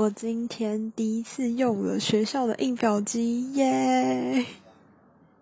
我今天第一次用了学校的印表机耶！